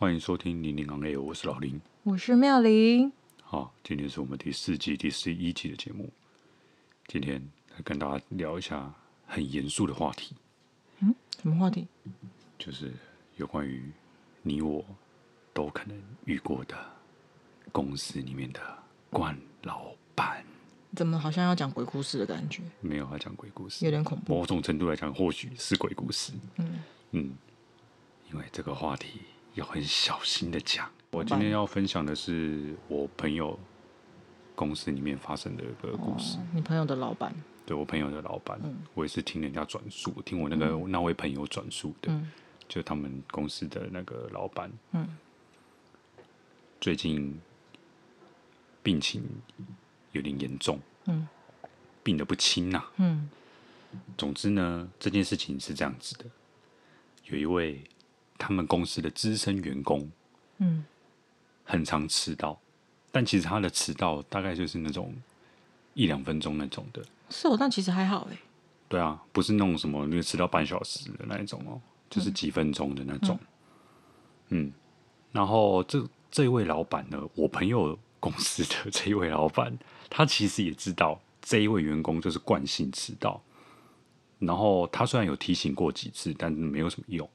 欢迎收听《零零行 A》，我是老林，我是妙玲。好，今天是我们第四季第十一集的节目。今天来跟大家聊一下很严肃的话题。嗯，什么话题？就是有关于你我都可能遇过的公司里面的官老板。怎么好像要讲鬼故事的感觉？没有要讲鬼故事，有点恐怖。某种程度来讲，或许是鬼故事。嗯嗯，因为这个话题。要很小心的讲。我今天要分享的是我朋友公司里面发生的一个故事。哦、你朋友的老板？对，我朋友的老板。嗯、我也是听人家转述，听我那个、嗯、那位朋友转述的。嗯、就他们公司的那个老板。嗯、最近病情有点严重。嗯、病得不轻呐、啊。嗯、总之呢，这件事情是这样子的，有一位。他们公司的资深员工，嗯，很常迟到，但其实他的迟到大概就是那种一两分钟那种的。是哦，但其实还好哎。对啊，不是那种什么那个迟到半小时的那一种哦，就是几分钟的那种。嗯，嗯，然后这这一位老板呢，我朋友公司的这一位老板，他其实也知道这一位员工就是惯性迟到，然后他虽然有提醒过几次，但是没有什么用。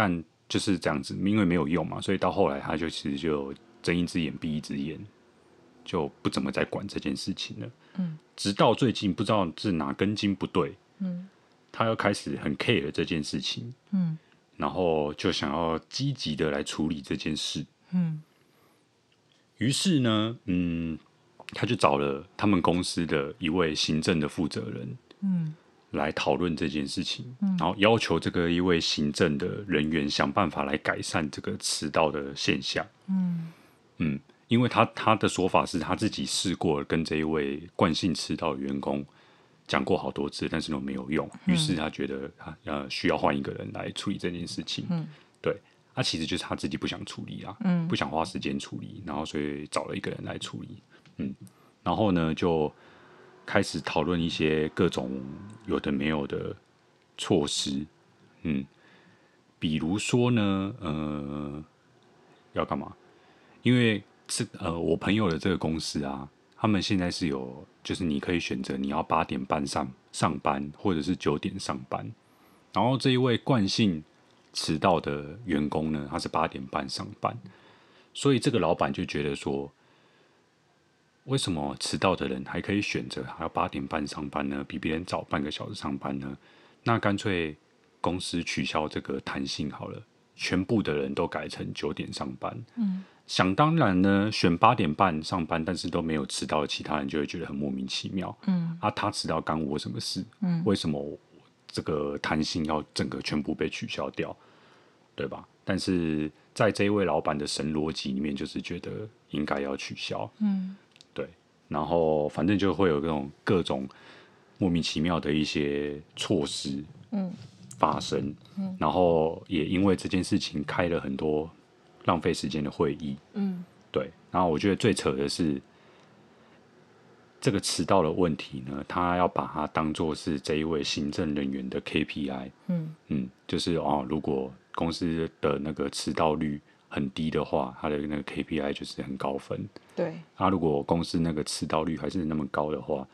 但就是这样子，因为没有用嘛，所以到后来他就其实就睁一只眼闭一只眼，就不怎么再管这件事情了。嗯，直到最近不知道是哪根筋不对，嗯，他又开始很 care 这件事情，嗯，然后就想要积极的来处理这件事，嗯，于是呢，嗯，他就找了他们公司的一位行政的负责人，嗯。来讨论这件事情，嗯、然后要求这个一位行政的人员想办法来改善这个迟到的现象。嗯嗯，因为他他的说法是他自己试过跟这一位惯性迟到的员工讲过好多次，但是都没有用。于、嗯、是他觉得他呃需要换一个人来处理这件事情。嗯，对，他、啊、其实就是他自己不想处理啊，嗯，不想花时间处理，然后所以找了一个人来处理。嗯，然后呢就。开始讨论一些各种有的没有的措施，嗯，比如说呢，呃，要干嘛？因为是呃，我朋友的这个公司啊，他们现在是有，就是你可以选择你要八点半上上班，或者是九点上班。然后这一位惯性迟到的员工呢，他是八点半上班，所以这个老板就觉得说。为什么迟到的人还可以选择还要八点半上班呢？比别人早半个小时上班呢？那干脆公司取消这个弹性好了，全部的人都改成九点上班。嗯，想当然呢，选八点半上班，但是都没有迟到的其他人就会觉得很莫名其妙。嗯，啊，他迟到干我什么事？嗯，为什么这个弹性要整个全部被取消掉？对吧？但是在这一位老板的神逻辑里面，就是觉得应该要取消。嗯。然后反正就会有这种各种莫名其妙的一些措施，嗯，发生，嗯，然后也因为这件事情开了很多浪费时间的会议，嗯，对。然后我觉得最扯的是这个迟到的问题呢，他要把它当做是这一位行政人员的 KPI，嗯嗯，就是哦，如果公司的那个迟到率。很低的话，他的那个 KPI 就是很高分。对，那、啊、如果公司那个迟到率还是那么高的话，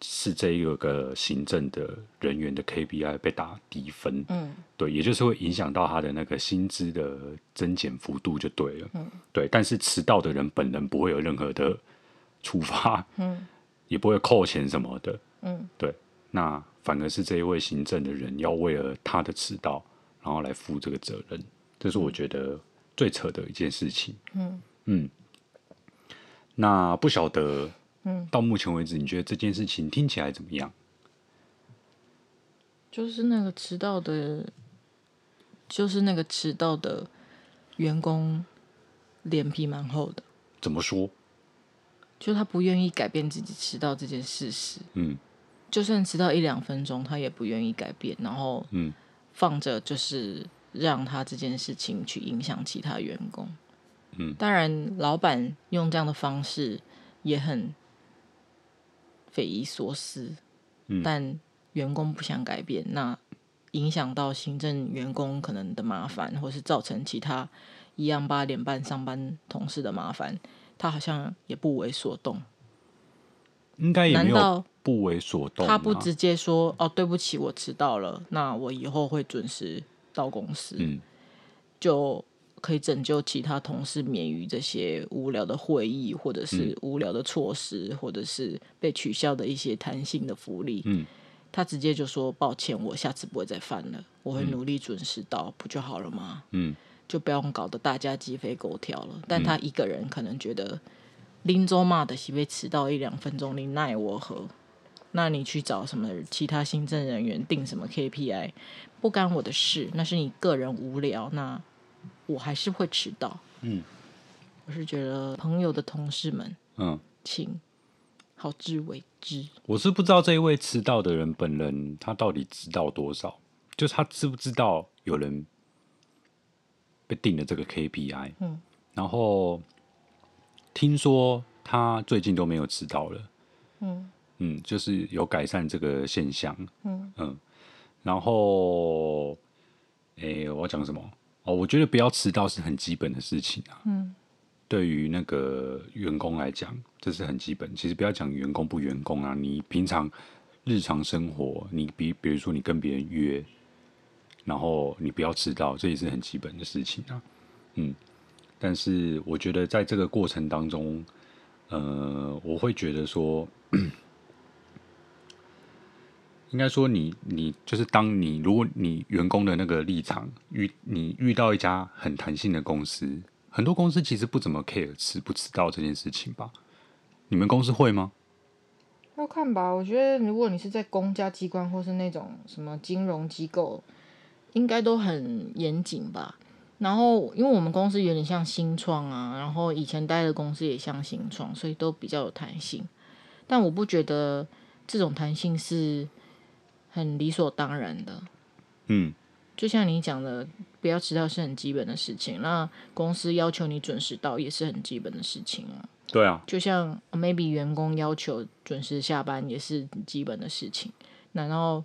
是这一个个行政的人员的 KPI 被打低分。嗯，对，也就是会影响到他的那个薪资的增减幅度就对了。嗯，对，但是迟到的人本人不会有任何的处罚。嗯，也不会扣钱什么的。嗯，对，那反而是这一位行政的人要为了他的迟到，然后来负这个责任。这是我觉得最扯的一件事情。嗯嗯，那不晓得，嗯，到目前为止，你觉得这件事情听起来怎么样？就是那个迟到的，就是那个迟到的员工脸皮蛮厚的。怎么说？就他不愿意改变自己迟到这件事实。嗯，就算迟到一两分钟，他也不愿意改变，然后嗯，放着就是让他这件事情去影响其他员工。嗯，当然，老板用这样的方式也很匪夷所思。嗯，但员工不想改变，那影响到行政员工可能的麻烦，或是造成其他一样八点半上班同事的麻烦。他好像也不为所动，应该也没有不为所动？他不直接说：“哦，对不起，我迟到了，那我以后会准时到公司。”嗯，就可以拯救其他同事免于这些无聊的会议，或者是无聊的措施，嗯、或者是被取消的一些弹性的福利。嗯，他直接就说：“抱歉，我下次不会再犯了，我会努力准时到，嗯、不就好了吗？”嗯。就不用搞得大家鸡飞狗跳了。但他一个人可能觉得，林州骂的是被迟到一两分钟，你奈我何？那你去找什么其他行政人员定什么 KPI，不干我的事。那是你个人无聊。那我还是会迟到。嗯，我是觉得朋友的同事们，嗯，请好自为之。我是不知道这一位迟到的人本人他到底知道多少，就是他知不知道有人被。定了这个 KPI，嗯，然后听说他最近都没有迟到了，嗯嗯，就是有改善这个现象，嗯嗯，然后，诶，我要讲什么？哦，我觉得不要迟到是很基本的事情啊，嗯，对于那个员工来讲，这是很基本。其实不要讲员工不员工啊，你平常日常生活，你比比如说你跟别人约。然后你不要迟到，这也是很基本的事情啊。嗯，但是我觉得在这个过程当中，呃，我会觉得说，应该说你你就是当你如果你员工的那个立场遇你遇到一家很弹性的公司，很多公司其实不怎么 care 迟不迟到这件事情吧？你们公司会吗？要看吧。我觉得如果你是在公家机关或是那种什么金融机构。应该都很严谨吧，然后因为我们公司有点像新创啊，然后以前待的公司也像新创，所以都比较有弹性。但我不觉得这种弹性是很理所当然的。嗯，就像你讲的，不要迟到是很基本的事情。那公司要求你准时到也是很基本的事情啊。对啊，就像 maybe 员工要求准时下班也是基本的事情。那然后。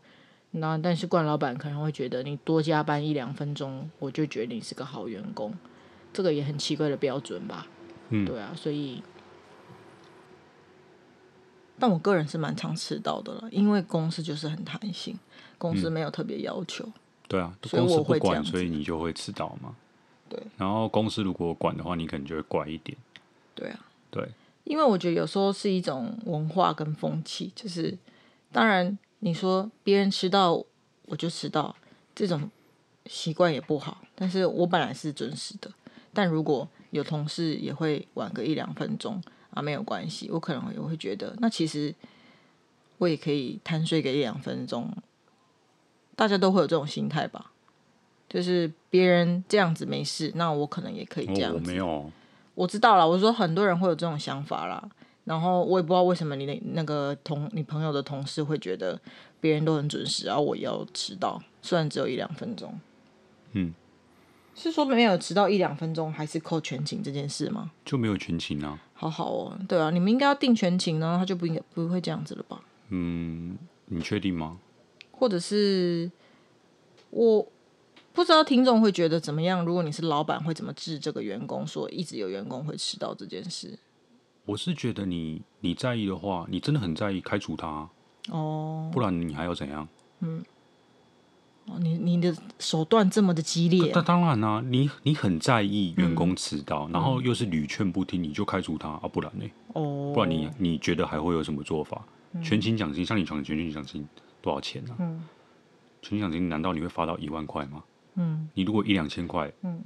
那但是，冠老板可能会觉得你多加班一两分钟，我就觉得你是个好员工，这个也很奇怪的标准吧？嗯，对啊，所以，但我个人是蛮常迟到的了，因为公司就是很弹性，公司没有特别要求。嗯、对啊，所以我会这样，公司不管，所以你就会迟到嘛。对，然后公司如果管的话，你可能就会乖一点。对啊，对，因为我觉得有时候是一种文化跟风气，就是当然。你说别人迟到我就迟到，这种习惯也不好。但是我本来是准时的，但如果有同事也会晚个一两分钟啊，没有关系，我可能也会觉得，那其实我也可以贪睡个一两分钟。大家都会有这种心态吧？就是别人这样子没事，那我可能也可以这样子。我没有，我知道了。我说很多人会有这种想法啦。然后我也不知道为什么你的那个同你朋友的同事会觉得别人都很准时，然后我要迟到，虽然只有一两分钟。嗯，是说没有迟到一两分钟，还是扣全勤这件事吗？就没有全勤啊。好好哦，对啊，你们应该要定全勤呢，他就不应该不会这样子了吧？嗯，你确定吗？或者是我不知道听众会觉得怎么样？如果你是老板，会怎么治这个员工？说一直有员工会迟到这件事？我是觉得你你在意的话，你真的很在意，开除他哦，不然你还要怎样？嗯，哦，你你的手段这么的激烈，那当然啦、啊，你你很在意员工迟到，嗯、然后又是屡劝不听，你就开除他啊？不然呢？哦，不然你你觉得还会有什么做法？嗯、全勤奖金，像你传全勤奖金多少钱呢、啊？嗯，全勤奖金难道你会发到一万块吗？嗯，你如果一两千块，嗯，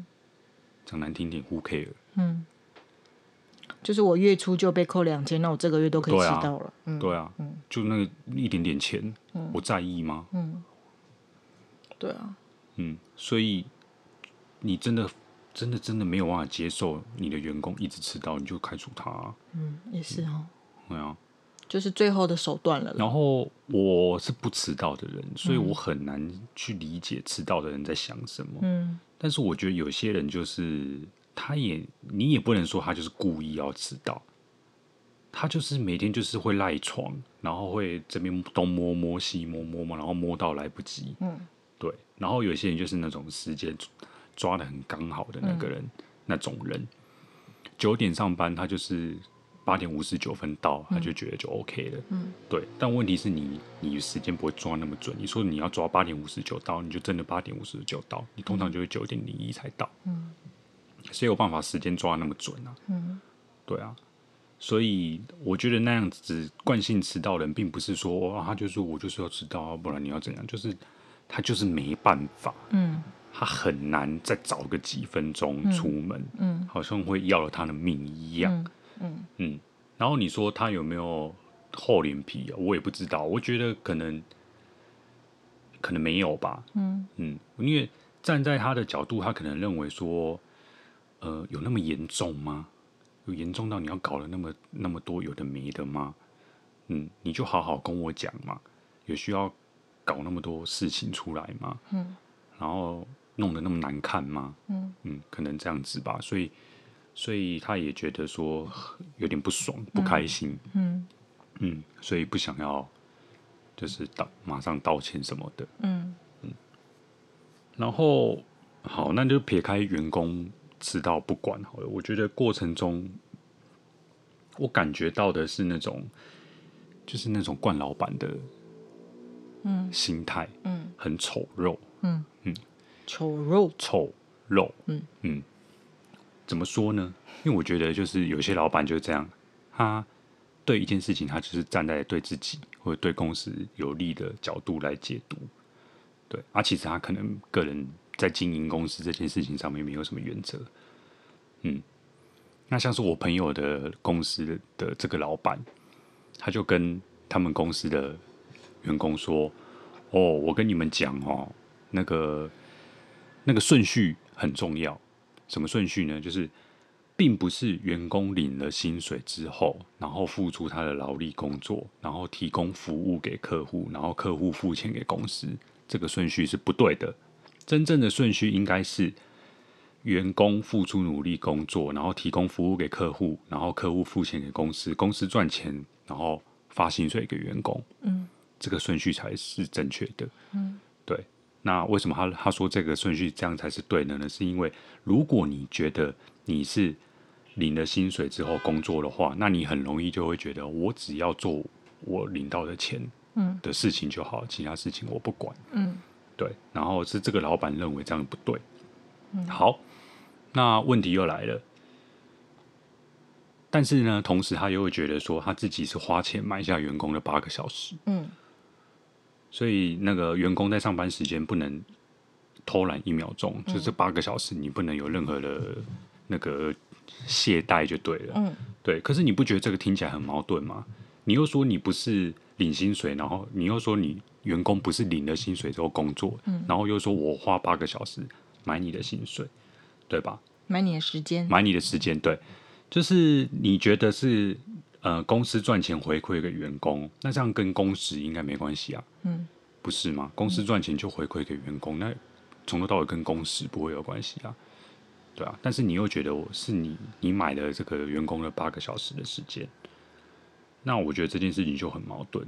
讲难听点，who care？嗯。就是我月初就被扣两千，那我这个月都可以迟到了。对啊，嗯、对啊，嗯，就那个一点点钱，嗯、我在意吗？嗯，对啊，嗯，所以你真的真的真的没有办法接受你的员工一直迟到，你就开除他啊。嗯，也是哦。对啊，就是最后的手段了。然后我是不迟到的人，所以我很难去理解迟到的人在想什么。嗯，但是我觉得有些人就是，他也你也不能说他就是故意要迟到，他就是每天就是会赖床，然后会这边东摸摸西摸摸嘛，然后摸到来不及。嗯，对。然后有些人就是那种时间抓的很刚好的那个人，嗯、那种人，九点上班，他就是。八点五十九分到，他就觉得就 OK 了。嗯，对。但问题是你，你时间不会抓那么准。你说你要抓八点五十九到，你就真的八点五十九到。你通常就会九点零一才到。嗯，谁有办法时间抓那么准啊？嗯，对啊。所以我觉得那样子惯性迟到的人，并不是说啊，他就是我就是要迟到，不然你要怎样？就是他就是没办法。嗯，他很难再早个几分钟出门。嗯，嗯，好像会要了他的命一样。嗯嗯嗯，然后你说他有没有厚脸皮啊？我也不知道。我觉得可能可能没有吧。嗯嗯，因为站在他的角度，他可能认为说，呃，有那么严重吗？有严重到你要搞了那么那么多有的没的吗？嗯，你就好好跟我讲嘛。有需要搞那么多事情出来吗？嗯，然后弄得那么难看吗？嗯嗯，可能这样子吧。所以。所以他也觉得说有点不爽、不开心，嗯嗯，所以不想要就是道马上道歉什么的，嗯嗯。然后好，那就撇开员工迟到不管好了。我觉得过程中我感觉到的是那种就是那种惯老板的嗯。心态，嗯，很丑陋，嗯。嗯，丑陋，丑陋，嗯。嗯。怎么说呢？因为我觉得就是有些老板就是这样，他对一件事情，他就是站在对自己或者对公司有利的角度来解读，对，而、啊、其实他可能个人在经营公司这件事情上面没有什么原则。嗯，那像是我朋友的公司的这个老板，他就跟他们公司的员工说：“哦，我跟你们讲哦，那个那个顺序很重要。”什么顺序呢？就是，并不是员工领了薪水之后，然后付出他的劳力工作，然后提供服务给客户，然后客户付钱给公司，这个顺序是不对的。真正的顺序应该是员工付出努力工作，然后提供服务给客户，然后客户付钱给公司，公司赚钱，然后发薪水给员工。嗯，这个顺序才是正确的。嗯，对。那为什么他他说这个顺序这样才是对的呢？是因为如果你觉得你是领了薪水之后工作的话，那你很容易就会觉得我只要做我领到的钱的事情就好，嗯、其他事情我不管。嗯，对。然后是这个老板认为这样不对。嗯，好，那问题又来了。但是呢，同时他又会觉得说他自己是花钱买下员工的八个小时。嗯。所以那个员工在上班时间不能偷懒一秒钟，嗯、就这八个小时你不能有任何的那个懈怠就对了。嗯，对。可是你不觉得这个听起来很矛盾吗？你又说你不是领薪水，然后你又说你员工不是领了薪水之后工作，嗯、然后又说我花八个小时买你的薪水，对吧？买你的时间，买你的时间，对，就是你觉得是。呃，公司赚钱回馈给员工，那这样跟工时应该没关系啊，嗯，不是吗？公司赚钱就回馈给员工，嗯、那从头到尾跟工时不会有关系啊，对啊。但是你又觉得我是你，你买了这个员工的八个小时的时间，那我觉得这件事情就很矛盾。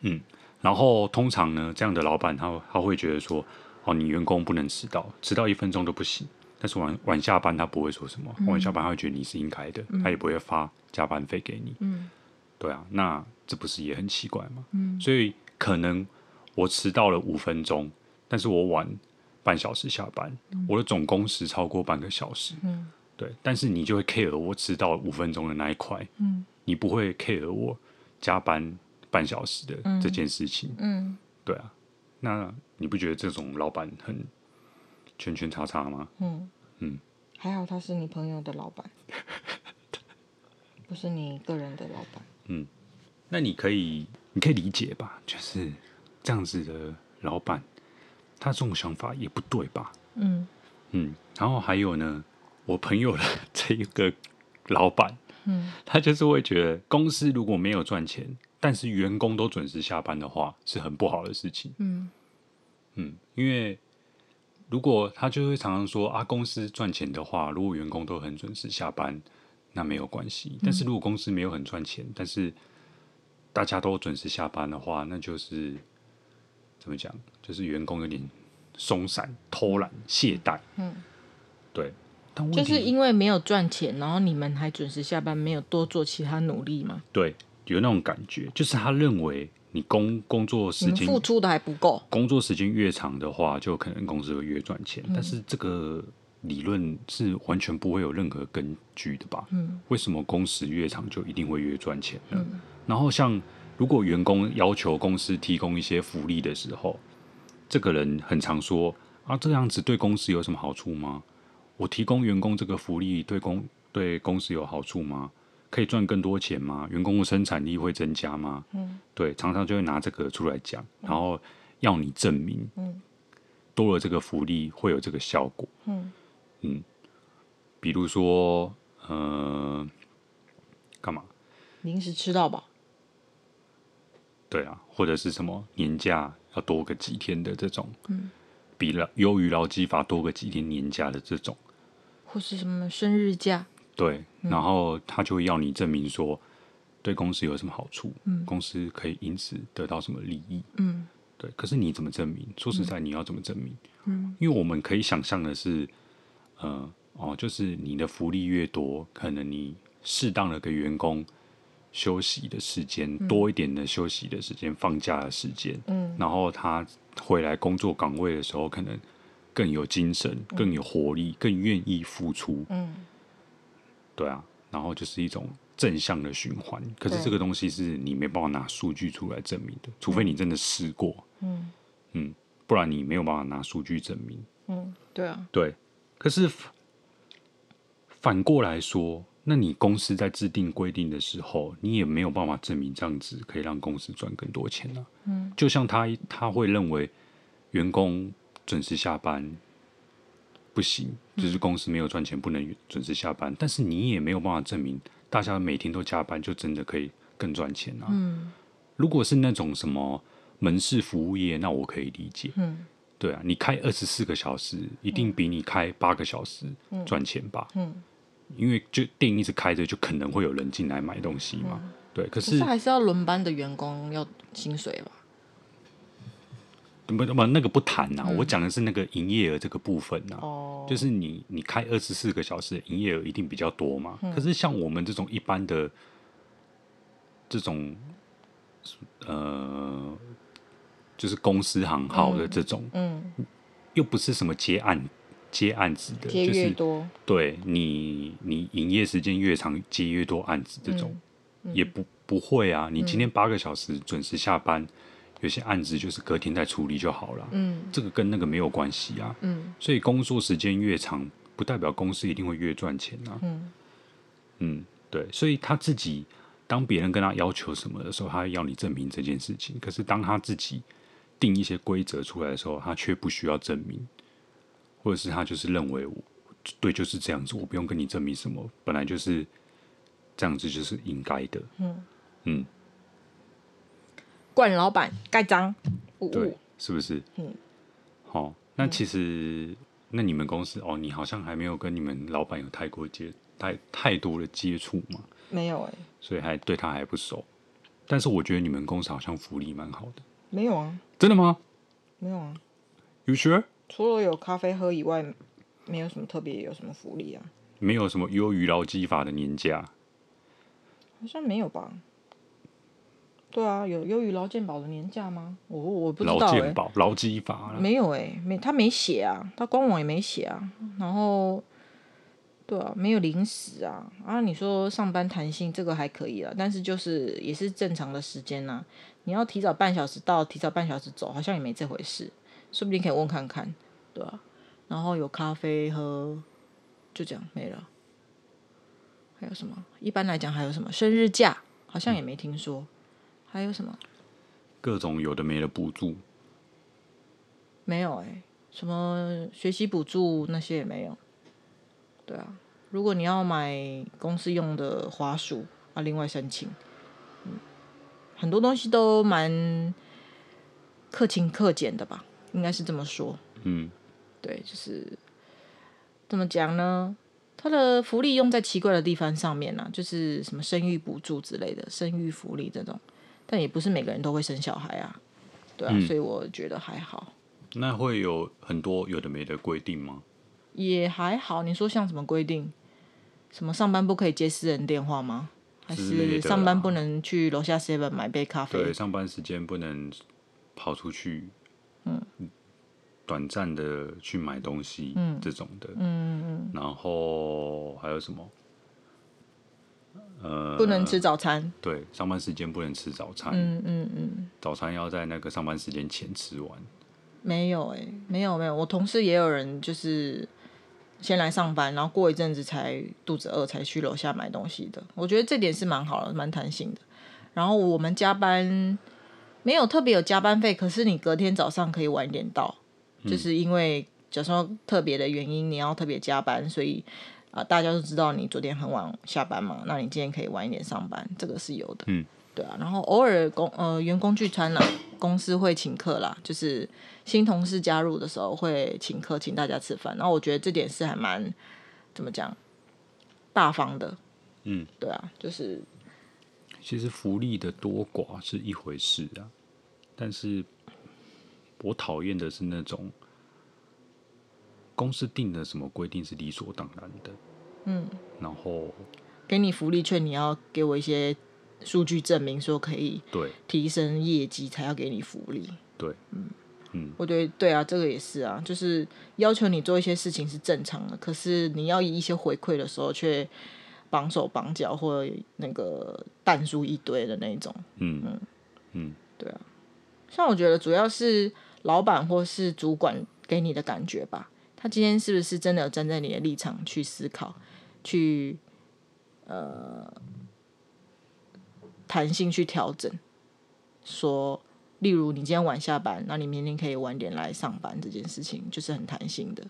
嗯，然后通常呢，这样的老板他他会觉得说，哦，你员工不能迟到，迟到一分钟都不行。但是晚晚下班他不会说什么，晚下班他会觉得你是应该的，嗯、他也不会发加班费给你。嗯，对啊，那这不是也很奇怪吗？嗯，所以可能我迟到了五分钟，但是我晚半小时下班，嗯、我的总工时超过半个小时。嗯，对，但是你就会 care 我迟到五分钟的那一块，嗯，你不会 care 我加班半小时的这件事情。嗯，嗯。对啊，那你不觉得这种老板很圈圈叉叉吗？嗯。嗯，还好他是你朋友的老板，不是你个人的老板。嗯，那你可以，你可以理解吧？就是这样子的老板，他这种想法也不对吧？嗯嗯，然后还有呢，我朋友的这一个老板，嗯，他就是会觉得公司如果没有赚钱，但是员工都准时下班的话，是很不好的事情。嗯嗯，因为如果他就会常常说啊，公司赚钱的话，如果员工都很准时下班，那没有关系。但是如果公司没有很赚钱，但是大家都准时下班的话，那就是怎么讲？就是员工有点松散、偷懒、懈怠。嗯。对，就是因为没有赚钱，然后你们还准时下班，没有多做其他努力吗？对，有那种感觉，就是他认为你工工作时间付出的还不够，工作时间越长的话，就可能公司会越赚钱。嗯、但是这个理论是完全不会有任何根据的吧？嗯，为什么工时越长就一定会越赚钱呢？嗯、然后像如果员工要求公司提供一些福利的时候，这个人很常说啊，这样子对公司有什么好处吗？我提供员工这个福利对公对公司有好处吗？可以赚更多钱吗？员工的生产力会增加吗？嗯，对，常常就会拿这个出来讲，然后要你证明，嗯，多了这个福利会有这个效果，嗯嗯，比如说，呃，干嘛？零食吃到饱？对啊，或者是什么年假要多个几天的这种，嗯。比了优于劳基法多个几天年假的这种，或是什么生日假，对，嗯、然后他就会要你证明说对公司有什么好处，嗯，公司可以因此得到什么利益，嗯，对。可是你怎么证明？说实在，你要怎么证明？嗯，因为我们可以想象的是，呃，哦，就是你的福利越多，可能你适当的给员工。休息的时间多一点的休息的时间，嗯、放假的时间，嗯，然后他回来工作岗位的时候，可能更有精神、更有活力、更愿意付出，嗯，对啊，然后就是一种正向的循环。可是这个东西是你没办法拿数据出来证明的，除非你真的试过，嗯嗯，不然你没有办法拿数据证明，嗯，对啊，对。可是反过来说。那你公司在制定规定的时候，你也没有办法证明这样子可以让公司赚更多钱啊。嗯，就像他他会认为员工准时下班不行，就是公司没有赚钱不能准时下班。嗯，但是你也没有办法证明大家每天都加班就真的可以更赚钱啊。嗯，如果是那种什么门市服务业，那我可以理解。嗯，对啊，你开二十四个小时，一定比你开八个小时赚钱吧？嗯。嗯因为就店一直开着，就可能会有人进来买东西嘛。嗯、对，可是，可是还是要轮班的员工要薪水吧？不不，那个不谈呐、啊。嗯、我讲的是那个营业额这个部分呐、啊。哦，就是你你开二十四个小时，营业额一定比较多嘛。嗯、可是像我们这种一般的这种呃，就是公司行号的这种，嗯，嗯又不是什么接案。接案子的，接越多，就是对你，你营业时间越长，接越多案子，这种、也不不会啊。你今天八个小时准时下班，嗯、有些案子就是隔天再处理就好了。嗯，这个跟那个没有关系啊。嗯，所以工作时间越长，不代表公司一定会越赚钱啊。嗯，嗯，对，所以他自己当别人跟他要求什么的时候，他要你证明这件事情。可是当他自己定一些规则出来的时候，他却不需要证明。或者是他就是认为我对就是这样子，我不用跟你证明什么，本来就是这样子，就是应该的。嗯嗯，惯老板盖章，对，是不是？嗯，好、哦，那其实、嗯、那你们公司哦，你好像还没有跟你们老板有太过接太太多的接触嘛？没有哎、欸，所以还对他还不熟。但是我觉得你们公司好像福利蛮好的。没有啊？真的吗？没有啊？You sure？除了有咖啡喝以外，没有什么特别，有什么福利啊？没有什么优于劳基法的年假，好像没有吧？对啊，有优于劳健保的年假吗？我我不知道哎、欸。劳健保、劳基法没有哎、欸，没他没写啊，他官网也没写啊。然后，对啊，没有零食啊。啊，你说上班弹性这个还可以了，但是就是也是正常的时间呐、啊。你要提早半小时到，提早半小时走，好像也没这回事。说不定可以问看看，对吧、啊？然后有咖啡喝，就这样没了。还有什么？一般来讲还有什么？生日假好像也没听说。嗯、还有什么？各种有的没的补助。没有哎、欸，什么学习补助那些也没有。对啊，如果你要买公司用的滑鼠，啊，另外申请。嗯，很多东西都蛮克勤克俭的吧，应该是这么说。嗯，对，就是怎么讲呢？他的福利用在奇怪的地方上面呢、啊，就是什么生育补助之类的，生育福利这种，但也不是每个人都会生小孩啊，对啊，嗯、所以我觉得还好。那会有很多有的没的规定吗？也还好。你说像什么规定？什么上班不可以接私人电话吗？还是上班不能去楼下 seven 买杯咖啡？对，上班时间不能跑出去。嗯。短暂的去买东西，嗯，这种的，嗯嗯，然后还有什么？呃，不能吃早餐。对，上班时间不能吃早餐。嗯嗯嗯，早餐要在那个上班时间前吃完。没有哎、欸，没有没有，我同事也有人就是先来上班，然后过一阵子才肚子饿才去楼下买东西的。我觉得这点是蛮好的，蛮弹性的。然后我们加班没有特别有加班费，可是你隔天早上可以晚一点到。就是因为假如说特别的原因，你要特别加班，所以啊、呃，大家都知道你昨天很晚下班嘛，那你今天可以晚一点上班，这个是有的。嗯，对啊。然后偶尔公呃员工聚餐啦，公司会请客啦，就是新同事加入的时候会请客，请大家吃饭。然后我觉得这点是还蛮怎么讲大方的。嗯，对啊，就是其实福利的多寡是一回事啊，但是。我讨厌的是那种公司定的什么规定是理所当然的，嗯，然后给你福利券，你要给我一些数据证明，说可以对。提升业绩才要给你福利，对，嗯。嗯，我觉得对啊，这个也是啊，就是要求你做一些事情是正常的，可是你要以一些回馈的时候却绑手绑脚或那个但书一堆的那种，嗯。嗯。嗯，对啊，像我觉得主要是。老板或是主管给你的感觉吧，他今天是不是真的有站在你的立场去思考，去呃弹性去调整？说，例如你今天晚下班，那你明天可以晚点来上班，这件事情就是很弹性的，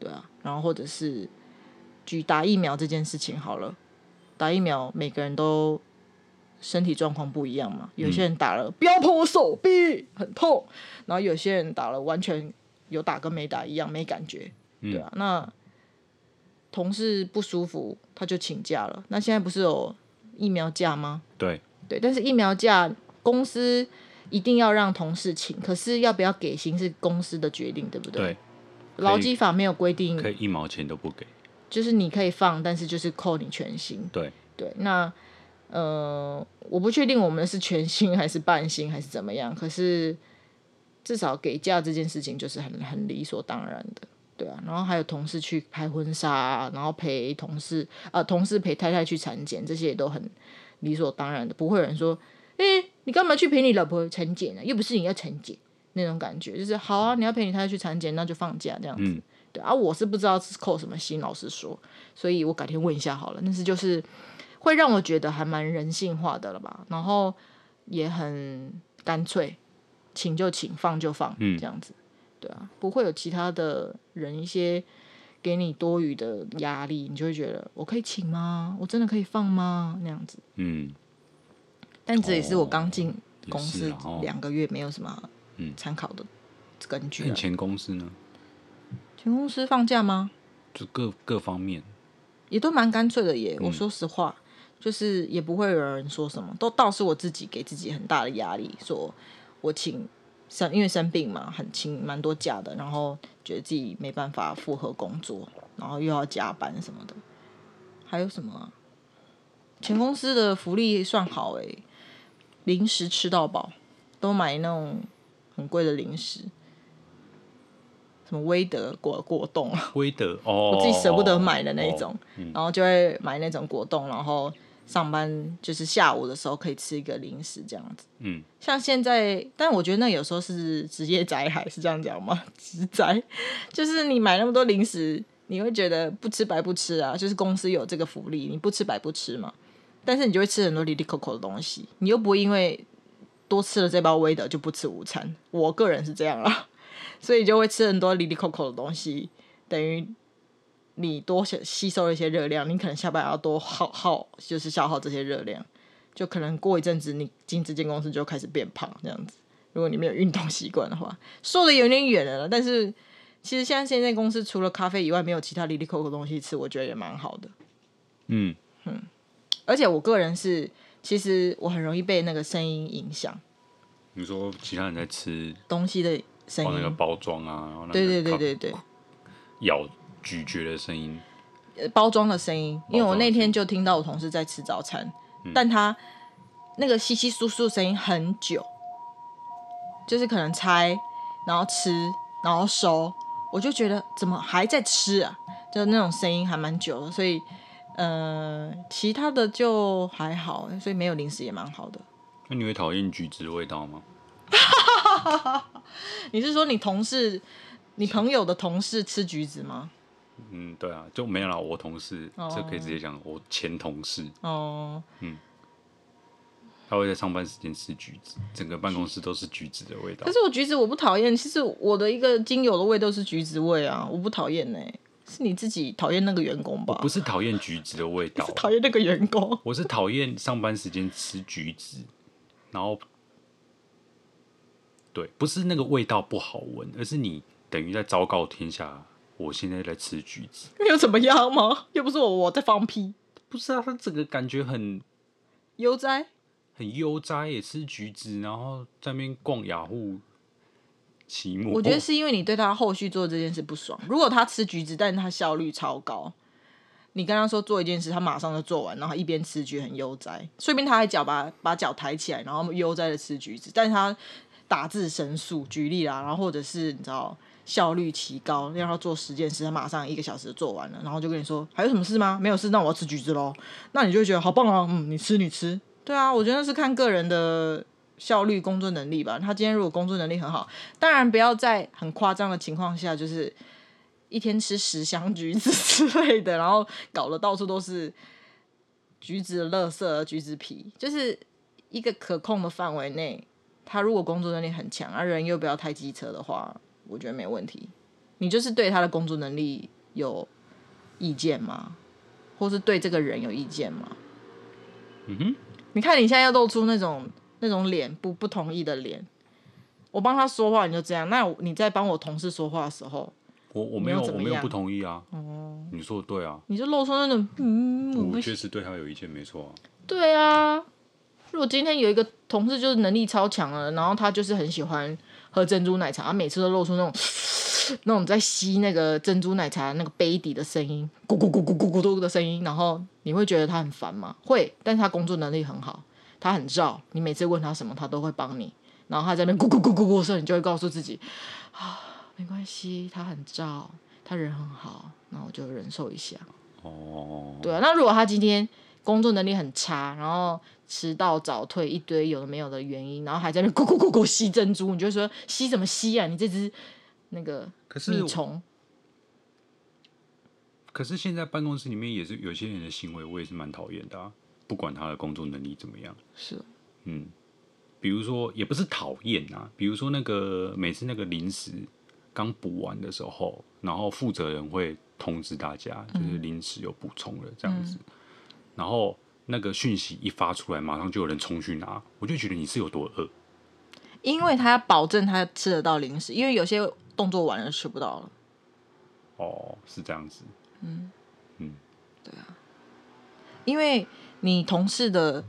对啊。然后或者是举打疫苗这件事情好了，打疫苗每个人都。身体状况不一样嘛，有些人打了不要碰我手臂，很痛，然后有些人打了完全有打跟没打一样，没感觉，对啊。那同事不舒服，他就请假了。那现在不是有疫苗假吗？对对，但是疫苗假公司一定要让同事请，可是要不要给薪是公司的决定，对不对？对，劳基法没有规定，可以一毛钱都不给，就是你可以放，但是就是扣你全薪。对对，那。呃，我不确定我们是全薪还是半薪还是怎么样，可是至少给假这件事情就是很很理所当然的，对啊。然后还有同事去拍婚纱，然后陪同事啊、呃，同事陪太太去产检，这些也都很理所当然的，不会有人说，哎、欸，你干嘛去陪你老婆产检呢？又不是你要产检那种感觉，就是好啊，你要陪你太太去产检，那就放假这样子，嗯、对啊。我是不知道是扣什么薪，老实说，所以我改天问一下好了。但是就是。会让我觉得还蛮人性化的了吧，然后也很干脆，请就请，放就放，这样子，对啊，不会有其他的人一些给你多余的压力，你就会觉得我可以请吗？我真的可以放吗？那样子，嗯，但这也是我刚进公司两个月，没有什么参考的根据。前公司呢？前公司放假吗？就各各方面也都蛮干脆的耶，我说实话。就是也不会有人说什么，都倒是我自己给自己很大的压力，说我请生因为生病嘛，很请蛮多假的，然后觉得自己没办法负荷工作，然后又要加班什么的。还有什么啊？前公司的福利算好诶，零食吃到饱，都买那种很贵的零食，什么威德果果冻啊，威德哦，我自己舍不得买的那种，哦嗯、然后就会买那种果冻，然后。上班就是下午的时候可以吃一个零食这样子，嗯，像现在，但我觉得那有时候是职业宅，还，是这样讲吗？职宅就是你买那么多零食，你会觉得不吃白不吃啊，就是公司有这个福利，你不吃白不吃嘛。但是你就会吃很多哩哩扣扣的东西，你又不会因为多吃了这包威的就不吃午餐。我个人是这样啦，所以就会吃很多哩哩扣扣的东西，等于你多吸吸收了一些热量，你可能下班要多耗耗，就是消耗这些热量，就可能过一阵子你进这间公司就开始变胖这样子。如果你没有运动习惯的话，说的有点远了，但是其实现在现在公司除了咖啡以外，没有其他哩哩扣扣东西吃，我觉得也蛮好的。嗯嗯，而且我个人是，其实我很容易被那个声音影响。你说其他人在吃东西的声音，那个包装啊，对对对对对，咬咀嚼的声音，包装的声音。因为我那天就听到我同事在吃早餐，嗯、但他那个稀稀疏疏的声音很久。就是可能拆，然后吃，然后收，我就觉得怎么还在吃啊？就那种声音还蛮久的，所以，呃，其他的就还好，所以没有零食也蛮好的。那你会讨厌橘子的味道吗？你是说你同事、你朋友的同事吃橘子吗？嗯，对啊，就没有了。我同事，这、oh. 可以直接讲，我前同事。哦，oh. 嗯。他会在上班时间吃橘子，整个办公室都是橘子的味道。可是我橘子我不讨厌，其实我的一个精油的味都是橘子味啊，我不讨厌呢。是你自己讨厌那个员工吧？不是讨厌橘子的味道，是讨厌那个员工。我是讨厌上班时间吃橘子，然后对，不是那个味道不好闻，而是你等于在昭告天下，我现在在吃橘子，又怎么样吗？又不是我我在放屁，不是啊，他整个感觉很悠哉。很悠哉，也吃橘子，然后在那边逛雅虎期末。我觉得是因为你对他后续做这件事不爽。如果他吃橘子，但是他效率超高，你跟他说做一件事，他马上就做完，然后一边吃橘很悠哉，顺便他还脚把把脚抬起来，然后悠哉的吃橘子。但是他打字神速，举例啦，然后或者是你知道效率提高，让他做十件事，他马上一个小时做完了，然后就跟你说还有什么事吗？没有事，那我要吃橘子喽。那你就会觉得好棒啊，嗯，你吃你吃。对啊，我觉得是看个人的效率、工作能力吧。他今天如果工作能力很好，当然不要在很夸张的情况下，就是一天吃十箱橘子之类的，然后搞得到处都是橘子的垃圾、橘子皮，就是一个可控的范围内。他如果工作能力很强，而人又不要太机车的话，我觉得没问题。你就是对他的工作能力有意见吗？或是对这个人有意见吗？嗯哼。你看，你现在要露出那种那种脸不不同意的脸。我帮他说话，你就这样。那你在帮我同事说话的时候，我我没有我没有不同意啊。哦，你说的对啊。你就露出那种嗯，我确实对他有意见，没错啊。对啊，如果今天有一个同事就是能力超强了，然后他就是很喜欢喝珍珠奶茶，他每次都露出那种。那种在吸那个珍珠奶茶那个杯底的声音，咕咕咕咕咕咕嘟的声音，然后你会觉得他很烦吗？会，但是他工作能力很好，他很照，你每次问他什么，他都会帮你。然后他在那边咕咕咕咕咕的时候，你就会告诉自己啊，没关系，他很照，他人很好，那我就忍受一下。哦，对啊，那如果他今天工作能力很差，然后迟到早退一堆有的没有的原因，然后还在那咕咕咕咕吸珍珠，你就说吸什么吸啊？你这只。那个米虫，可是现在办公室里面也是有些人的行为，我也是蛮讨厌的啊。不管他的工作能力怎么样，是，嗯，比如说也不是讨厌啊，比如说那个每次那个零食刚补完的时候，然后负责人会通知大家，就是零食有补充了这样子，嗯、然后那个讯息一发出来，马上就有人冲去拿，我就觉得你是有多饿，因为他要保证他吃得到零食，因为有些。动作完了吃不到了，哦，是这样子，嗯嗯，对啊，因为你同事的、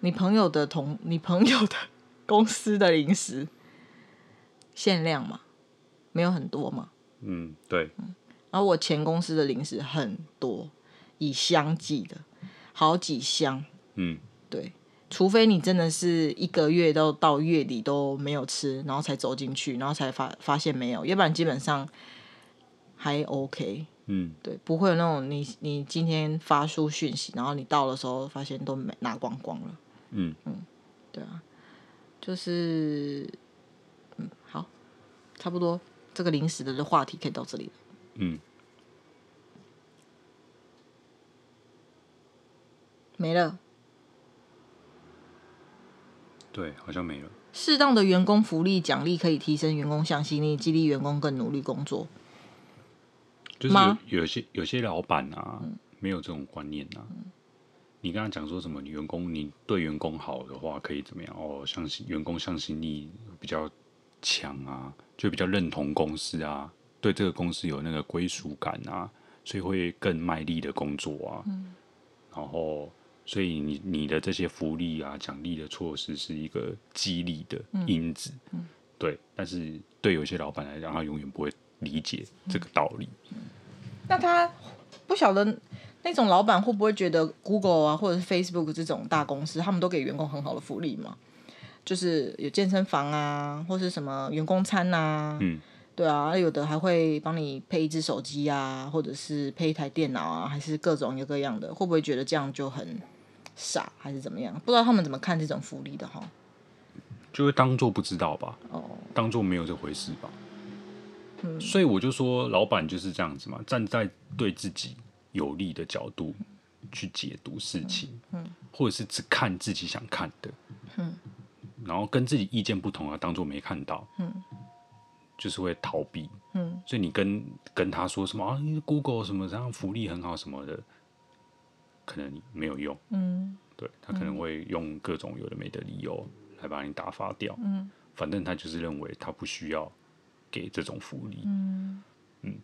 你朋友的同、你朋友的公司的零食限量嘛，没有很多嘛，嗯，对，嗯，然后我前公司的零食很多，以箱计的，好几箱，嗯，对。除非你真的是一个月都到月底都没有吃，然后才走进去，然后才发发现没有，要不然基本上还 OK。嗯，对，不会有那种你你今天发出讯息，然后你到的时候发现都没拿光光了。嗯嗯，对啊，就是嗯好，差不多这个零食的话题可以到这里了。嗯，没了。对，好像没了。适当的员工福利奖励可以提升员工向心力，激励员工更努力工作。就是有有些有些老板啊，没有这种观念啊。你刚刚讲说什么？你员工你对员工好的话，可以怎么样？哦，相信员工向心力比较强啊，就比较认同公司啊，对这个公司有那个归属感啊，所以会更卖力的工作啊。嗯、然后，所以你你的这些福利啊、奖励的措施是一个激励的因子。嗯嗯、对。但是对有些老板来讲，他永远不会理解这个道理。嗯、那他不晓得。那种老板会不会觉得 Google 啊，或者是 Facebook 这种大公司，他们都给员工很好的福利嘛？就是有健身房啊，或是什么员工餐啊，嗯，对啊，有的还会帮你配一支手机啊，或者是配一台电脑啊，还是各种各样的，会不会觉得这样就很傻，还是怎么样？不知道他们怎么看这种福利的哈？就会当做不知道吧？哦，当做没有这回事吧？嗯，所以我就说，老板就是这样子嘛，站在对自己。有利的角度去解读事情，嗯嗯、或者是只看自己想看的，嗯、然后跟自己意见不同啊，当做没看到，嗯、就是会逃避，嗯、所以你跟跟他说什么啊，Google 什么这样福利很好什么的，可能没有用，嗯、对他可能会用各种有的没的理由来把你打发掉，嗯、反正他就是认为他不需要给这种福利，嗯，嗯，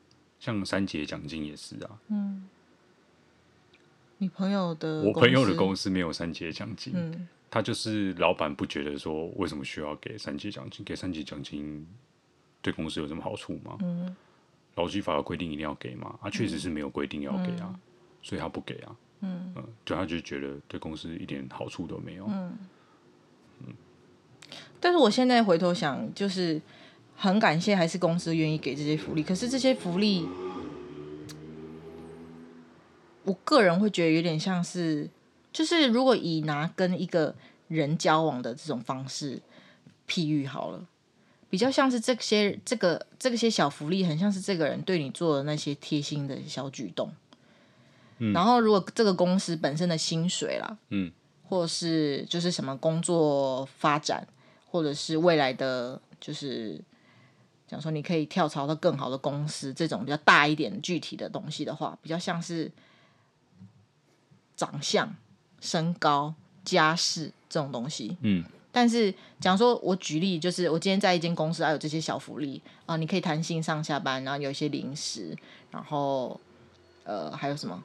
像三节奖金也是啊，嗯。你朋友的我朋友的公司？没有三节奖金，嗯、他就是老板不觉得说为什么需要给三节奖金？给三节奖金对公司有什么好处吗？嗯，劳基法的规定一定要给吗？啊，确实是没有规定要给啊，嗯、所以他不给啊。嗯，嗯，就他就觉得对公司一点好处都没有。嗯，嗯，但是我现在回头想，就是很感谢还是公司愿意给这些福利，可是这些福利。我个人会觉得有点像是，就是如果以拿跟一个人交往的这种方式譬喻好了，比较像是这些这个这些小福利，很像是这个人对你做的那些贴心的小举动。嗯，然后如果这个公司本身的薪水啦，嗯，或是就是什么工作发展，或者是未来的就是讲说你可以跳槽到更好的公司，这种比较大一点具体的东西的话，比较像是。长相、身高、家世这种东西，嗯，但是讲说，我举例，就是我今天在一间公司，还有这些小福利啊，你可以弹性上下班，然后有一些零食，然后呃，还有什么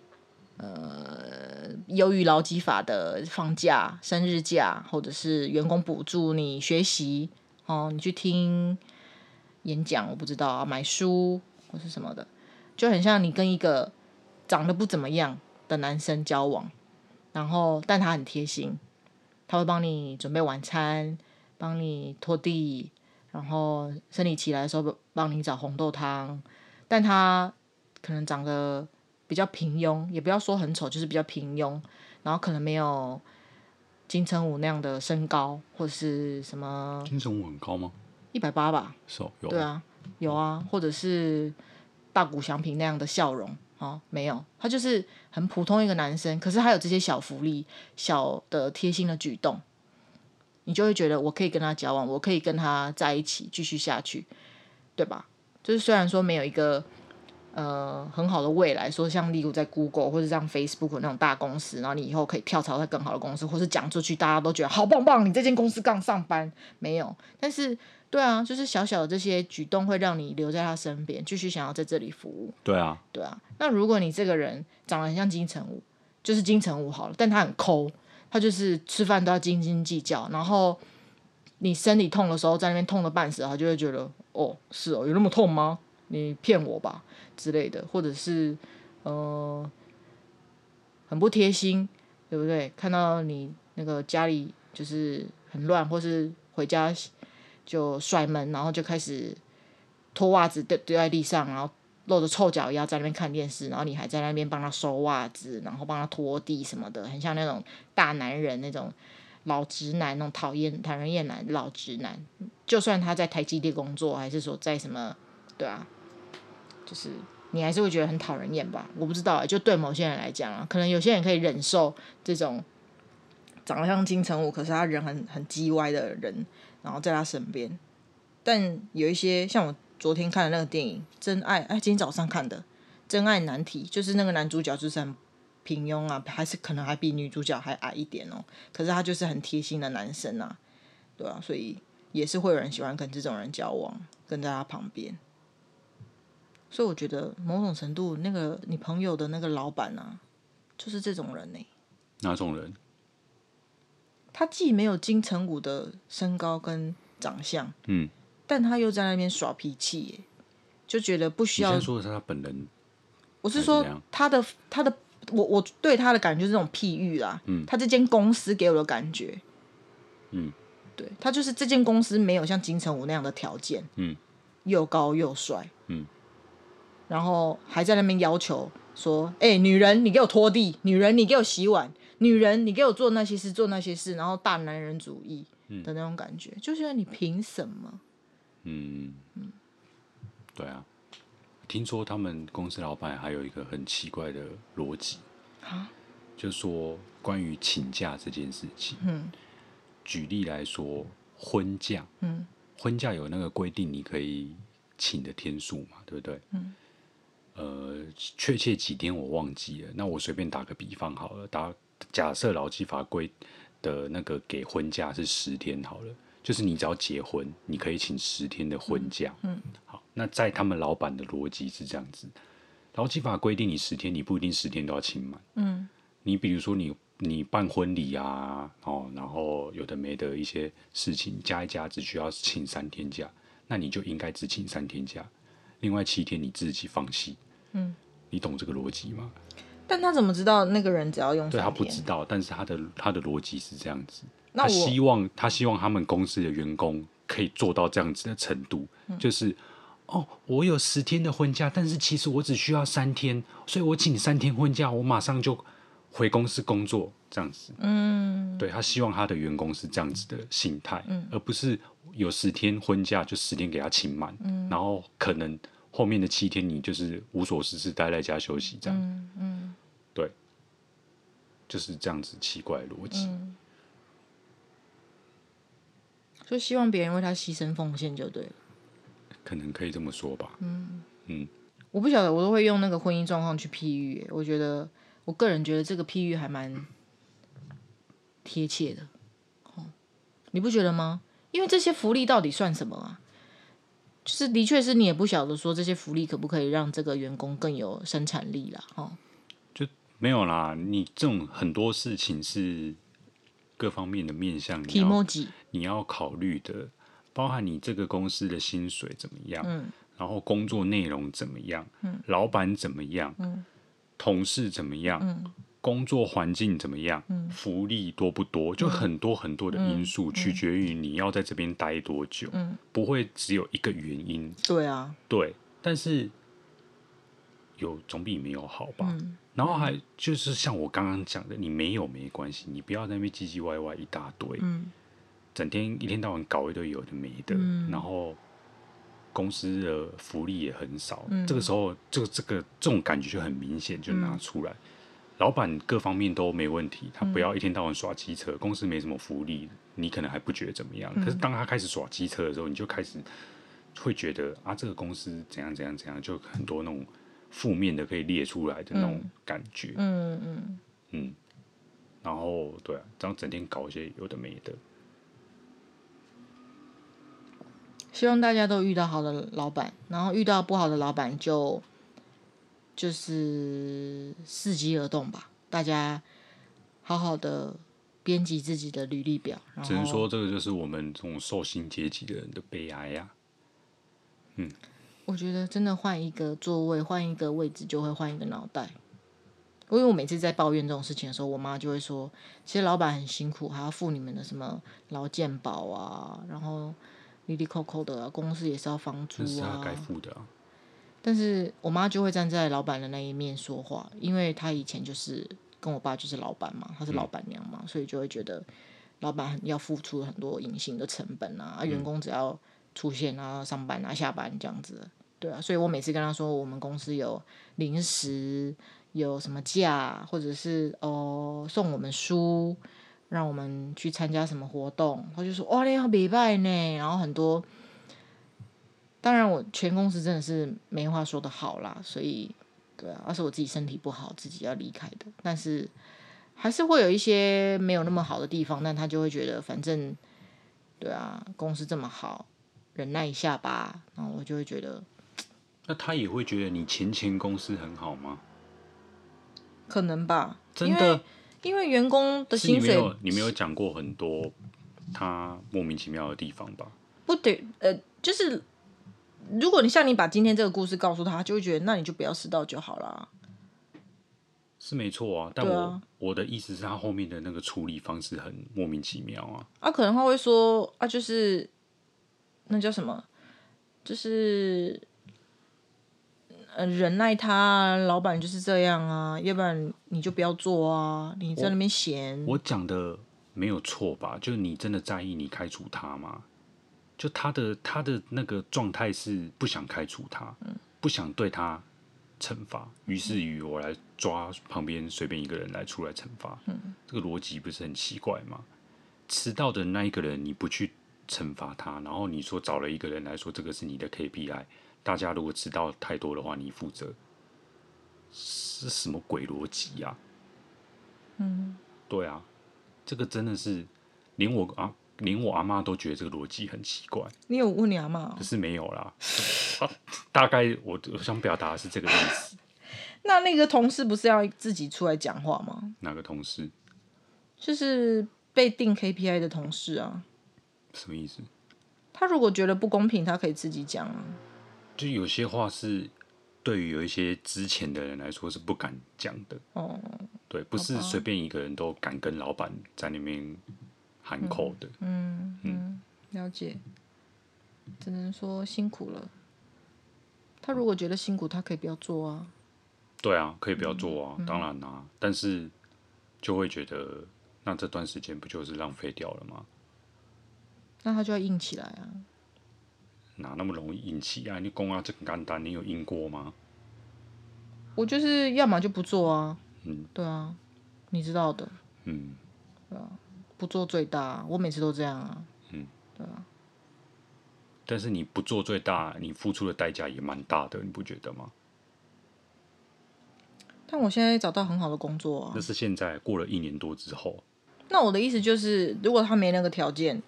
呃，优于劳基法的放假、生日假，或者是员工补助你学习哦，你去听演讲，我不知道啊，买书或是什么的，就很像你跟一个长得不怎么样的男生交往，然后但他很贴心，他会帮你准备晚餐，帮你拖地，然后生理期来的时候帮你找红豆汤，但他可能长得比较平庸，也不要说很丑，就是比较平庸，然后可能没有金城武那样的身高或者是什么。金城武很高吗？一百八吧。是哦，有。对啊，有啊，或者是大谷翔平那样的笑容。哦，没有，他就是很普通一个男生，可是他有这些小福利、小的贴心的举动，你就会觉得我可以跟他交往，我可以跟他在一起继续下去，对吧？就是虽然说没有一个呃很好的未来，说像例如在 Google 或者像 Facebook 那种大公司，然后你以后可以跳槽到更好的公司，或是讲出去大家都觉得好棒棒，你这间公司刚上班，没有，但是。对啊，就是小小的这些举动会让你留在他身边，继续想要在这里服务。对啊，对啊。那如果你这个人长得很像金城武，就是金城武好了，但他很抠，他就是吃饭都要斤斤计较，然后你身体痛的时候在那边痛的半死，他就会觉得哦，是哦，有那么痛吗？你骗我吧之类的，或者是呃很不贴心，对不对？看到你那个家里就是很乱，或是回家。就甩门，然后就开始脱袜子丢丢在地上，然后露着臭脚丫在那边看电视，然后你还在那边帮他收袜子，然后帮他拖地什么的，很像那种大男人那种老直男，那种讨厌讨人厌男老直男。就算他在台积电工作，还是说在什么，对啊，就是你还是会觉得很讨人厌吧？我不知道，就对某些人来讲啊，可能有些人可以忍受这种长得像金城武，可是他人很很叽歪的人。然后在他身边，但有一些像我昨天看的那个电影《真爱》，哎，今天早上看的《真爱难题，就是那个男主角就是很平庸啊，还是可能还比女主角还矮一点哦。可是他就是很贴心的男生啊，对啊，所以也是会有人喜欢跟这种人交往，跟在他旁边。所以我觉得某种程度，那个你朋友的那个老板啊，就是这种人呢、欸。哪种人？他既没有金城武的身高跟长相，嗯，但他又在那边耍脾气、欸，就觉得不需要。你说的是他本人。我是说他的他的我我对他的感觉是这种譬喻啦，嗯，他这间公司给我的感觉，嗯，对他就是这间公司没有像金城武那样的条件，嗯，又高又帅，嗯，然后还在那边要求说，哎、欸，女人你给我拖地，女人你给我洗碗，女人你给我做那些事做那些事，然后大男人主义的那种感觉，嗯、就觉得你凭什么？嗯。嗯，对啊。听说他们公司老板还有一个很奇怪的逻辑，就是说关于请假这件事情。嗯，举例来说，婚假，嗯，婚假有那个规定，你可以请的天数嘛，对不对？嗯，呃，确切几天我忘记了。那我随便打个比方好了，打假设劳基法规的那个给婚假是十天好了。就是你只要结婚，你可以请十天的婚假。嗯，好，那在他们老板的逻辑是这样子，劳基法规定你十天，你不一定十天都要请满。嗯，你比如说你你办婚礼啊，哦，然后有的没的一些事情加一加，只需要请三天假，那你就应该只请三天假，另外七天你自己放弃。嗯，你懂这个逻辑吗？但他怎么知道那个人只要用？对，他不知道，但是他的他的逻辑是这样子。他希望他希望他们公司的员工可以做到这样子的程度，嗯、就是哦，我有十天的婚假，但是其实我只需要三天，所以我请三天婚假，我马上就回公司工作，这样子。嗯，对，他希望他的员工是这样子的心态，嗯、而不是有十天婚假就十天给他请满，嗯、然后可能后面的七天你就是无所事事待在家休息这样。嗯，嗯对，就是这样子奇怪的逻辑。嗯就希望别人为他牺牲奉献就对了，可能可以这么说吧。嗯嗯，我不晓得，我都会用那个婚姻状况去譬喻。我觉得，我个人觉得这个譬喻还蛮贴切的。哦，你不觉得吗？因为这些福利到底算什么啊？就是的确是你也不晓得说这些福利可不可以让这个员工更有生产力啦。哦，就没有啦。你这种很多事情是。各方面的面向，你要你要考虑的，包含你这个公司的薪水怎么样，嗯，然后工作内容怎么样，嗯，老板怎么样，嗯，同事怎么样，嗯，工作环境怎么样，嗯，福利多不多，就很多很多的因素，取决于你要在这边待多久，嗯，不会只有一个原因，对啊，对，但是有总比没有好吧。嗯。然后还就是像我刚刚讲的，你没有没关系，你不要在那边唧唧歪歪一大堆，嗯，整天一天到晚搞一堆有的没的，嗯，然后公司的福利也很少，嗯，这个时候这个这个这种感觉就很明显，就拿出来，嗯，老板各方面都没问题，他不要一天到晚耍机车，公司没什么福利，你可能还不觉得怎么样，嗯，可是当他开始耍机车的时候，你就开始会觉得啊，这个公司怎样怎样怎样，就很多那种。负面的可以列出来的那种感觉，嗯嗯。嗯，然后对啊，这样整天搞一些有的没的。希望大家都遇到好的老板，然后遇到不好的老板就就是伺机而动吧。大家好好的编辑自己的履历表，只能说这个就是我们这种受薪阶级的人的悲哀呀、啊。嗯。我觉得真的换一个座位，换一个位置，就会换一个脑袋。因为我每次在抱怨这种事情的时候，我妈就会说：“其实老板很辛苦，还要付你们的什么劳健保啊，然后哩哩扣扣的啊，公司也是要房租啊。”该付的啊。但是我妈就会站在老板的那一面说话，因为她以前就是跟我爸就是老板嘛，她是老板娘嘛，嗯、所以就会觉得老板要付出很多隐形的成本啊，啊，员工只要出现啊、上班啊、下班这样子。对啊，所以我每次跟她说我们公司有零食，有什么假，或者是哦送我们书，让我们去参加什么活动，她就说哇，你好礼拜呢，然后很多。当然，我全公司真的是没话说的好啦，所以对啊，而是我自己身体不好，自己要离开的。但是还是会有一些没有那么好的地方，但他就会觉得反正，对啊，公司这么好，忍耐一下吧。然后我就会觉得，那他也会觉得你前前公司很好吗？可能吧，真的，因为员工的薪水，你没有你没有讲过很多他莫名其妙的地方吧？不对，呃，就是。如果你像你把今天这个故事告诉他，他就会觉得那你就不要迟到就好了。是没错啊，但我、啊、我的意思是他后面的那个处理方式很莫名其妙啊。啊，可能他会说啊，就是那叫什么，就是呃忍耐他，老板就是这样啊，要不然你就不要做啊，你在那边闲。我讲的没有错吧？就是你真的在意你开除他吗？就他的他的那个状态是不想开除他，嗯、不想对他惩罚，于是于我来抓旁边随便一个人来出来惩罚，嗯、这个逻辑不是很奇怪吗？迟到的那一个人你不去惩罚他，然后你说找了一个人来说这个是你的 KPI，大家如果迟到太多的话你负责，是什么鬼逻辑呀？嗯，对啊，这个真的是连我啊。连我阿妈都觉得这个逻辑很奇怪。你有问你阿妈？可是没有啦。大概我我想表达的是这个意思。那那个同事不是要自己出来讲话吗？哪个同事？就是被定 KPI 的同事啊。什么意思？他如果觉得不公平，他可以自己讲啊。就有些话是对于有一些之前的人来说是不敢讲的。哦。对，不是随便一个人都敢跟老板在那边。含口的，嗯嗯，了解，只能说辛苦了。他如果觉得辛苦，他可以不要做啊。对啊，可以不要做啊，嗯、当然啦、但是就会觉得，那这段时间不就是浪费掉了吗？那他就要硬起来啊。哪那么容易硬起啊？你公啊，这个简单，你有硬过吗？我就是要么就不做啊。嗯，对啊，你知道的。嗯，对啊。不做最大，我每次都这样啊。嗯，对啊。但是你不做最大，你付出的代价也蛮大的，你不觉得吗？但我现在找到很好的工作啊。那是现在过了一年多之后。那我的意思就是，如果他没那个条件，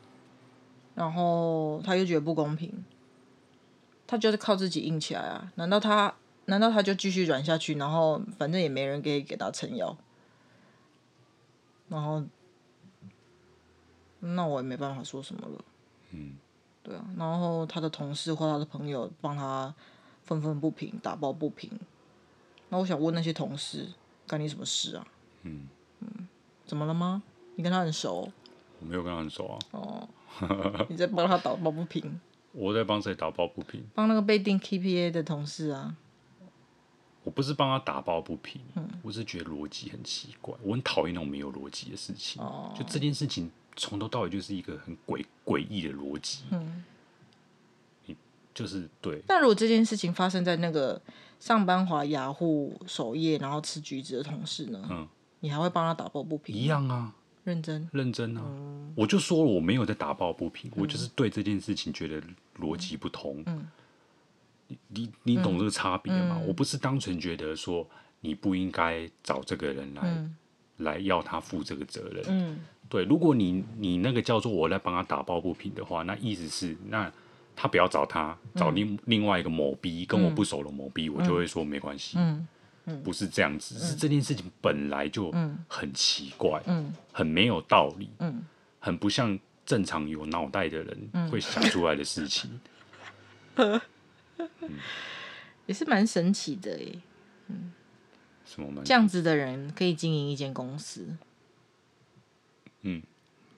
然后他又觉得不公平，他就是靠自己硬起来啊？难道他难道他就继续软下去，然后反正也没人可以给他撑腰，然后？那我也没办法说什么了。嗯，对啊，然后他的同事或他的朋友帮他愤愤不平，打抱不平。那我想问那些同事，干你什么事啊？嗯嗯，怎么了吗？你跟他很熟？我没有跟他很熟啊。哦，你在帮他打抱不平？我在帮谁打抱不平？帮那个被定 KPA 的同事啊。我不是帮他打抱不平，嗯、我是觉得逻辑很奇怪，我很讨厌那种没有逻辑的事情。哦，就这件事情。从头到尾就是一个很诡诡异的逻辑，嗯，你就是对。那如果这件事情发生在那个上班滑雅虎首页，然后吃橘子的同事呢？嗯，你还会帮他打抱不平？一样啊，认真，认真啊！嗯，我就说了，我没有在打抱不平，嗯，我就是对这件事情觉得逻辑不通。嗯，你你你懂这个差别吗？嗯，我不是单纯觉得说你不应该找这个人来，嗯，来要他负这个责任。嗯。对，如果你你那个叫做我来帮他打抱不平的话，那意思是那他不要找他，找另、嗯、另外一个某 B 跟我不熟的某 B，、嗯、我就会说没关系。嗯。嗯、不是这样子，嗯、是这件事情本来就很奇怪，嗯、很没有道理，嗯、很不像正常有脑袋的人会想出来的事情。嗯嗯、也是蛮神奇的耶，嗯，什么？这样子的人可以经营一间公司。嗯，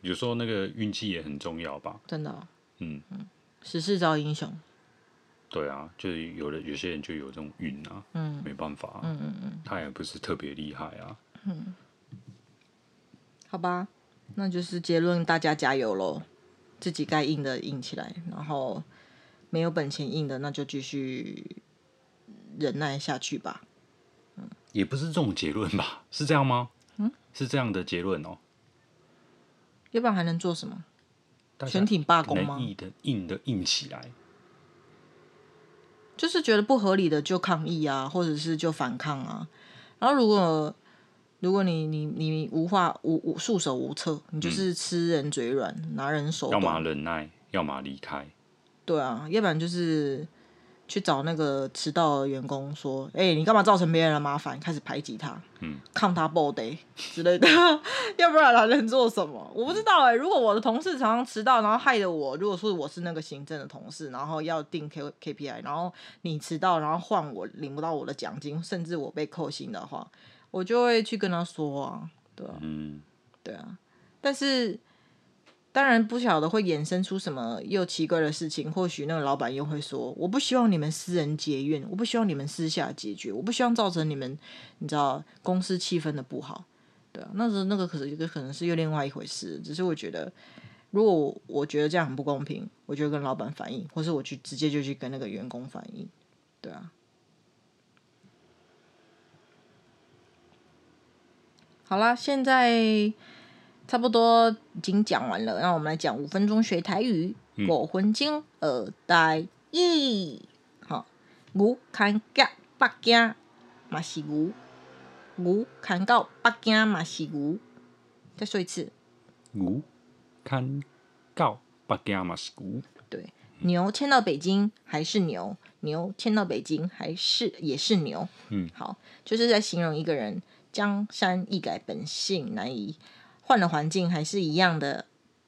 有时候那个运气也很重要吧？真的、哦。嗯嗯，时势造英雄。对啊，就是有的有些人就有这种运啊。嗯。没办法、啊。嗯嗯嗯。他也不是特别厉害啊。嗯。好吧，那就是结论，大家加油喽！自己该硬的硬起来，然后没有本钱硬的，那就继续忍耐下去吧。嗯。也不是这种结论吧？是这样吗？嗯。是这样的结论哦。要不然还能做什么？全体罢工吗？硬的硬的硬起来，就是觉得不合理的就抗议啊，或者是就反抗啊。然后如果如果你你你无话无无束手无策，你就是吃人嘴软，嗯、拿人手，要么忍耐，要么离开。对啊，要不然就是去找那个迟到的员工说：“哎、欸，你干嘛造成别人的麻烦？”开始排挤他，嗯，抗他 body 之类的。要不然还能做什么？我不知道哎、欸。如果我的同事常常迟到，然后害得我，如果说我是那个行政的同事，然后要定 K KPI，然后你迟到，然后换我领不到我的奖金，甚至我被扣薪的话。我就会去跟他说啊，对啊，嗯，对啊，但是当然不晓得会衍生出什么又奇怪的事情。或许那个老板又会说：“我不希望你们私人结怨，我不希望你们私下解决，我不希望造成你们，你知道公司气氛的不好。”对啊，那时候那个可是可能是又另外一回事。只是我觉得，如果我，我觉得这样很不公平，我就跟老板反映，或是我去直接就去跟那个员工反映，对啊。好啦，现在差不多已经讲完了，让我们来讲五分钟学台语。五分钟学台语，好，牛牵到北京嘛是牛，牛牵到北京嘛是牛。再说一次，牛牵到北京嘛是牛。对，牛牵到北京还是牛，牛牵到北京还是也是牛。嗯，好，就是在形容一个人。江山易改，本性难移。换了环境还是一样的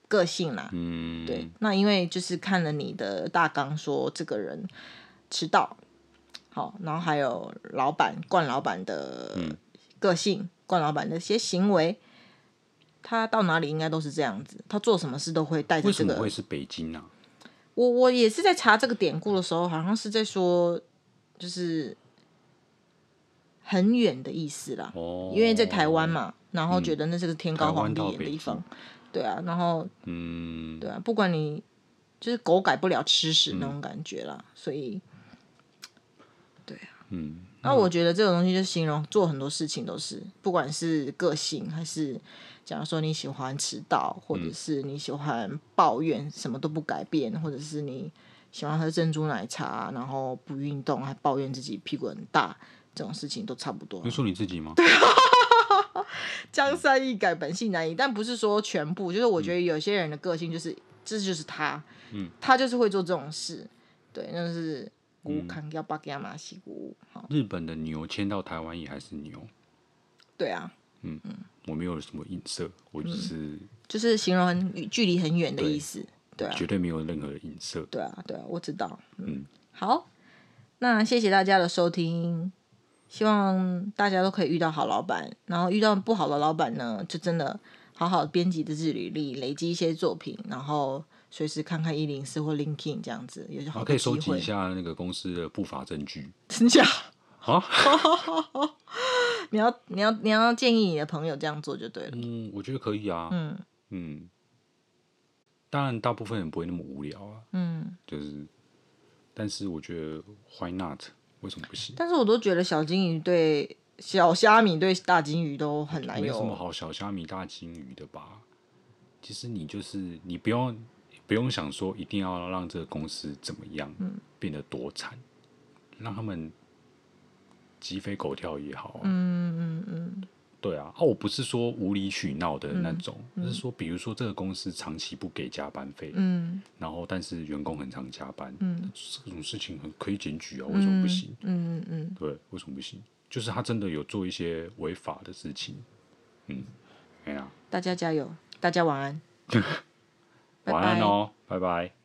个性啦。嗯，对。那因为就是看了你的大纲，说这个人迟到，好，然后还有老板冠老板的个性，冠、嗯、老板的一些行为，他到哪里应该都是这样子。他做什么事都会带着这个。为什么会是北京啊？我我也是在查这个典故的时候，好像是在说，就是。很远的意思啦，哦、因为在台湾嘛，然后觉得那是个天高皇帝远的地方，对啊，然后，嗯，对啊，不管你就是狗改不了吃屎那种感觉啦，嗯、所以，对啊，嗯，那我觉得这种东西就形容做很多事情都是，不管是个性还是，假如说你喜欢迟到，或者是你喜欢抱怨什么都不改变，或者是你喜欢喝珍珠奶茶，然后不运动还抱怨自己屁股很大。这种事情都差不多。你说你自己吗？对，江山易改，本性难移。但不是说全部，就是我觉得有些人的个性就是，嗯、这就是他，嗯，他就是会做这种事。对，那是古康要巴亚马西古。日本的牛牵到台湾也还是牛。对啊，嗯嗯，我没有什么映射，我只是、嗯、就是形容很距离很远的意思。对，对啊，绝对没有任何的影射。对啊，对啊，我知道。嗯，嗯好，那谢谢大家的收听。希望大家都可以遇到好老板，然后遇到不好的老板呢，就真的好好编辑自己履历，累积一些作品，然后随时看看一零四或 LinkedIn 这样子，也好可以收集一下那个公司的不法证据。真假？啊？你要你要你要建议你的朋友这样做就对了。嗯，我觉得可以啊。嗯嗯，当然大部分人不会那么无聊啊。嗯，就是，但是我觉得 Why not？为什么不行？但是我都觉得小金鱼对小虾米对大金鱼都很难有。没什么好小虾米大金鱼的吧？其实你就是你不用不用想说一定要让这个公司怎么样，嗯，变得多惨，让他们鸡飞狗跳也好，嗯嗯嗯。对啊，啊，我不是说无理取闹的那种，就、嗯嗯、是说，比如说这个公司长期不给加班费，嗯，然后但是员工很常加班，嗯，这种事情很可以检举啊，为什么不行？嗯嗯嗯，对，为什么不行？就是他真的有做一些违法的事情，嗯，哎呀，大家加油，大家晚安，晚安哦，拜拜。